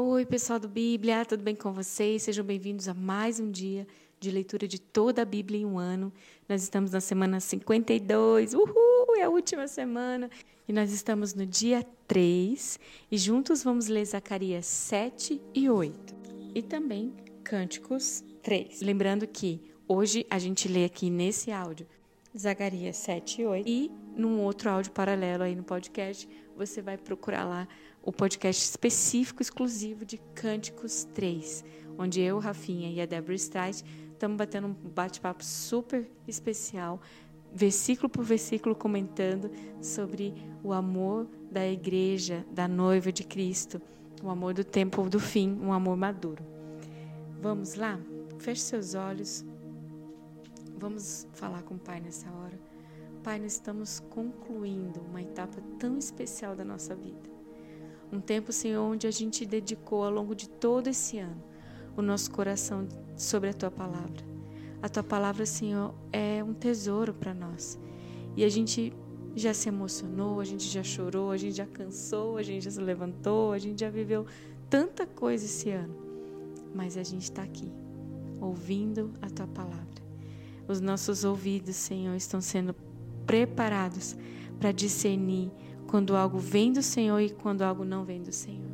Oi, pessoal do Bíblia, tudo bem com vocês? Sejam bem-vindos a mais um dia de leitura de toda a Bíblia em um ano. Nós estamos na semana 52, uhul, é a última semana. E nós estamos no dia 3 e juntos vamos ler Zacarias 7 e 8. E também Cânticos 3. Lembrando que hoje a gente lê aqui nesse áudio Zacarias 7 e 8 e num outro áudio paralelo aí no podcast, você vai procurar lá o podcast específico, exclusivo de Cânticos 3, onde eu, Rafinha e a Deborah Streit estamos batendo um bate-papo super especial, versículo por versículo, comentando sobre o amor da igreja, da noiva de Cristo, o amor do tempo do fim, um amor maduro. Vamos lá? Feche seus olhos. Vamos falar com o Pai nessa hora. Pai, nós estamos concluindo uma etapa tão especial da nossa vida. Um tempo, Senhor, onde a gente dedicou ao longo de todo esse ano o nosso coração sobre a tua palavra. A tua palavra, Senhor, é um tesouro para nós. E a gente já se emocionou, a gente já chorou, a gente já cansou, a gente já se levantou, a gente já viveu tanta coisa esse ano. Mas a gente está aqui, ouvindo a tua palavra. Os nossos ouvidos, Senhor, estão sendo preparados para discernir quando algo vem do Senhor e quando algo não vem do Senhor.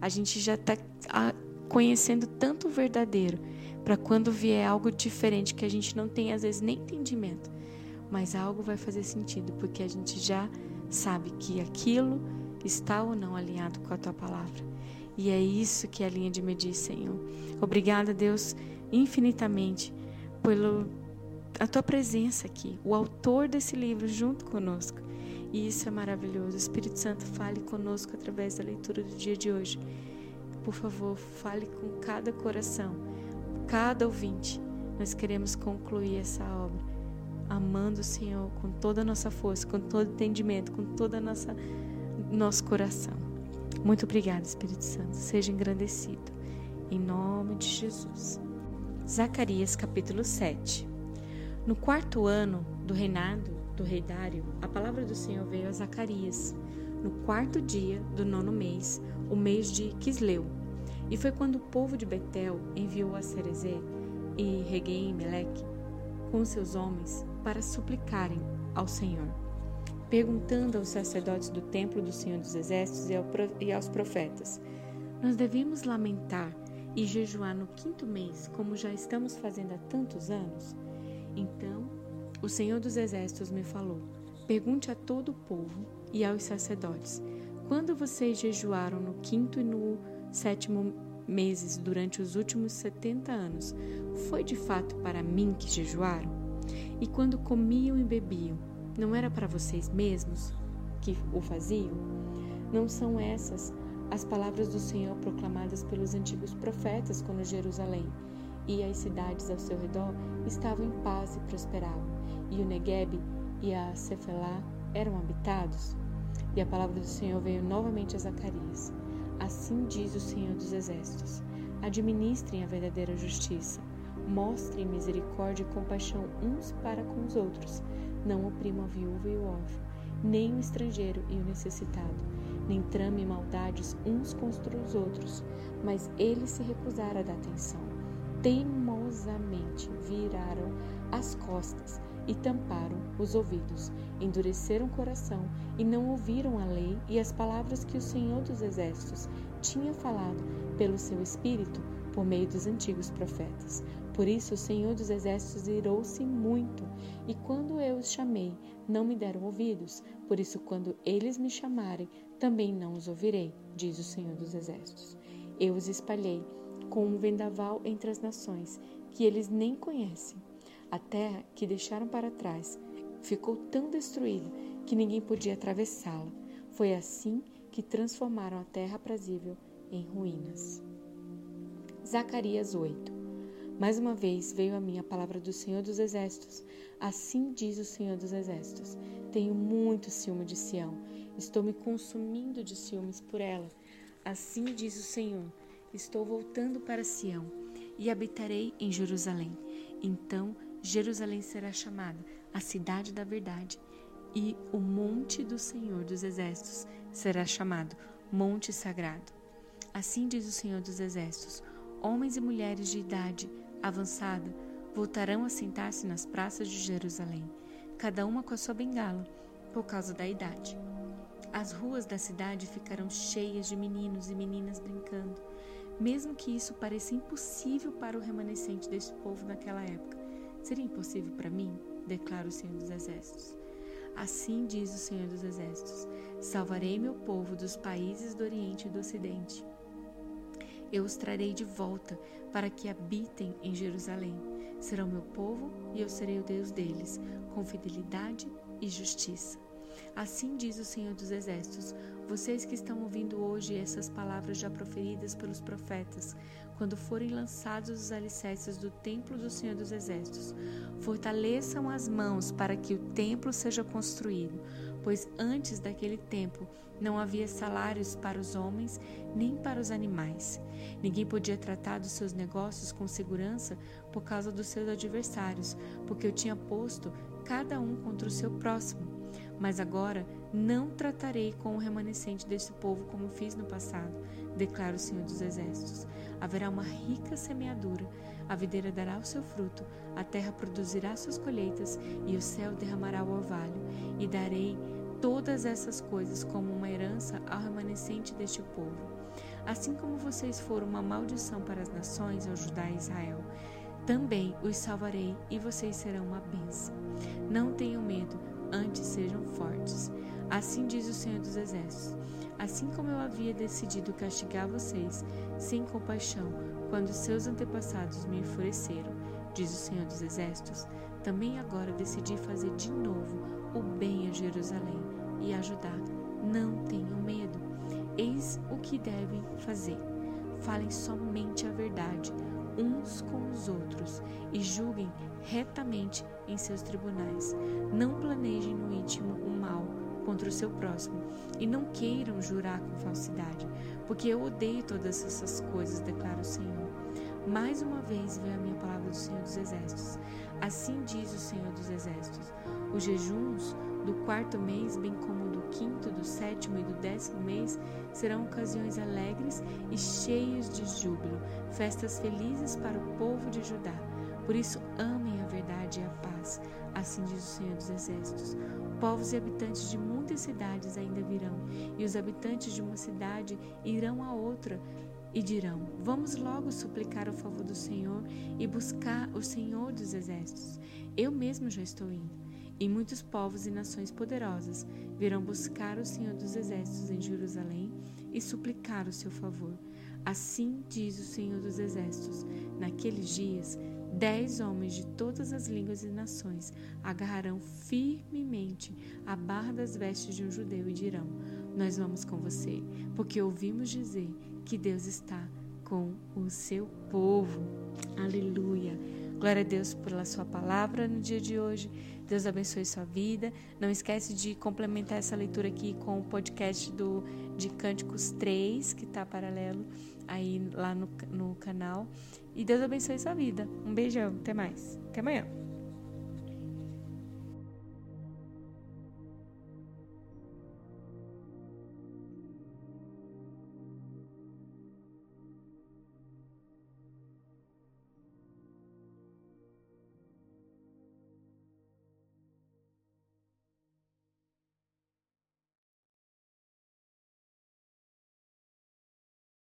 A gente já está conhecendo tanto o verdadeiro para quando vier algo diferente que a gente não tem às vezes nem entendimento, mas algo vai fazer sentido porque a gente já sabe que aquilo está ou não alinhado com a tua palavra. E é isso que a linha de medir, Senhor. Obrigada, Deus, infinitamente pelo a tua presença aqui, o autor desse livro junto conosco. E isso é maravilhoso. Espírito Santo, fale conosco através da leitura do dia de hoje. Por favor, fale com cada coração, cada ouvinte. Nós queremos concluir essa obra amando o Senhor com toda a nossa força, com todo entendimento, com todo nossa nosso coração. Muito obrigada, Espírito Santo. Seja engrandecido. Em nome de Jesus. Zacarias capítulo 7. No quarto ano do reinado do rei Dário, a palavra do Senhor veio a Zacarias, no quarto dia do nono mês, o mês de Quisleu. E foi quando o povo de Betel enviou a Cerezé e Reguei e Meleque com seus homens para suplicarem ao Senhor, perguntando aos sacerdotes do templo do Senhor dos Exércitos e aos profetas: Nós devemos lamentar e jejuar no quinto mês, como já estamos fazendo há tantos anos? Então o Senhor dos Exércitos me falou: Pergunte a todo o povo e aos sacerdotes: Quando vocês jejuaram no quinto e no sétimo meses durante os últimos setenta anos, foi de fato para mim que jejuaram? E quando comiam e bebiam, não era para vocês mesmos que o faziam? Não são essas as palavras do Senhor proclamadas pelos antigos profetas quando Jerusalém e as cidades ao seu redor estavam em paz e prosperavam, e o Negueb e a Cefelá eram habitados. E a palavra do Senhor veio novamente a Zacarias. Assim diz o Senhor dos Exércitos: Administrem a verdadeira justiça, mostrem misericórdia e compaixão uns para com os outros. Não oprimam a viúva e o órfão, nem o estrangeiro e o necessitado, nem tramem maldades uns contra os outros. Mas eles se recusaram a dar atenção teimosamente viraram as costas e tamparam os ouvidos, endureceram o coração e não ouviram a lei e as palavras que o Senhor dos Exércitos tinha falado pelo seu Espírito por meio dos antigos profetas. Por isso o Senhor dos Exércitos irou-se muito, e quando eu os chamei, não me deram ouvidos. Por isso, quando eles me chamarem, também não os ouvirei, diz o Senhor dos Exércitos. Eu os espalhei com um vendaval entre as nações, que eles nem conhecem. A terra que deixaram para trás ficou tão destruída que ninguém podia atravessá-la. Foi assim que transformaram a terra aprazível em ruínas. Zacarias 8 Mais uma vez veio a mim a palavra do Senhor dos Exércitos. Assim diz o Senhor dos Exércitos: Tenho muito ciúme de Sião, estou me consumindo de ciúmes por ela. Assim diz o Senhor: Estou voltando para Sião e habitarei em Jerusalém. Então Jerusalém será chamada a cidade da verdade, e o monte do Senhor dos Exércitos será chamado Monte Sagrado. Assim diz o Senhor dos Exércitos: homens e mulheres de idade avançada voltarão a sentar-se nas praças de Jerusalém, cada uma com a sua bengala, por causa da idade. As ruas da cidade ficarão cheias de meninos e meninas brincando, mesmo que isso pareça impossível para o remanescente deste povo naquela época. Seria impossível para mim? declara o Senhor dos Exércitos. Assim diz o Senhor dos Exércitos: Salvarei meu povo dos países do Oriente e do Ocidente. Eu os trarei de volta para que habitem em Jerusalém. Serão meu povo e eu serei o Deus deles, com fidelidade e justiça. Assim diz o Senhor dos Exércitos: vocês que estão ouvindo hoje essas palavras já proferidas pelos profetas, quando forem lançados os alicerces do templo do Senhor dos Exércitos, fortaleçam as mãos para que o templo seja construído, pois antes daquele tempo não havia salários para os homens nem para os animais. Ninguém podia tratar dos seus negócios com segurança por causa dos seus adversários, porque eu tinha posto cada um contra o seu próximo. Mas agora não tratarei com o remanescente desse povo como fiz no passado, declara o Senhor dos Exércitos. Haverá uma rica semeadura, a videira dará o seu fruto, a terra produzirá suas colheitas e o céu derramará o orvalho, e darei todas essas coisas como uma herança ao remanescente deste povo. Assim como vocês foram uma maldição para as nações, ao Judá e Israel, também os salvarei e vocês serão uma bênção. Não tenham medo, antes sejam fortes. Assim diz o Senhor dos Exércitos. Assim como eu havia decidido castigar vocês sem compaixão quando seus antepassados me enfureceram, diz o Senhor dos Exércitos, também agora decidi fazer de novo o bem a Jerusalém e ajudar. Não tenham medo. Eis o que devem fazer. Falem somente a verdade retamente em seus tribunais. Não planejem no íntimo o mal contra o seu próximo e não queiram jurar com falsidade, porque eu odeio todas essas coisas, declara o Senhor. Mais uma vez veio a minha palavra do Senhor dos Exércitos. Assim diz o Senhor dos Exércitos: os jejuns do quarto mês, bem como do quinto, do sétimo e do décimo mês, serão ocasiões alegres e cheias de júbilo, festas felizes para o povo de Judá. Por isso, amem a verdade e a paz, assim diz o Senhor dos Exércitos. Povos e habitantes de muitas cidades ainda virão, e os habitantes de uma cidade irão a outra e dirão: Vamos logo suplicar o favor do Senhor e buscar o Senhor dos Exércitos. Eu mesmo já estou indo. E muitos povos e nações poderosas virão buscar o Senhor dos Exércitos em Jerusalém e suplicar o seu favor. Assim diz o Senhor dos Exércitos: Naqueles dias, dez homens de todas as línguas e nações agarrarão firmemente a barra das vestes de um judeu e dirão: Nós vamos com você, porque ouvimos dizer que Deus está com o seu povo. Aleluia. Glória a Deus pela sua palavra no dia de hoje. Deus abençoe sua vida. Não esquece de complementar essa leitura aqui com o podcast do de Cânticos 3, que está paralelo aí lá no, no canal. E Deus abençoe sua vida. Um beijão, até mais. Até amanhã.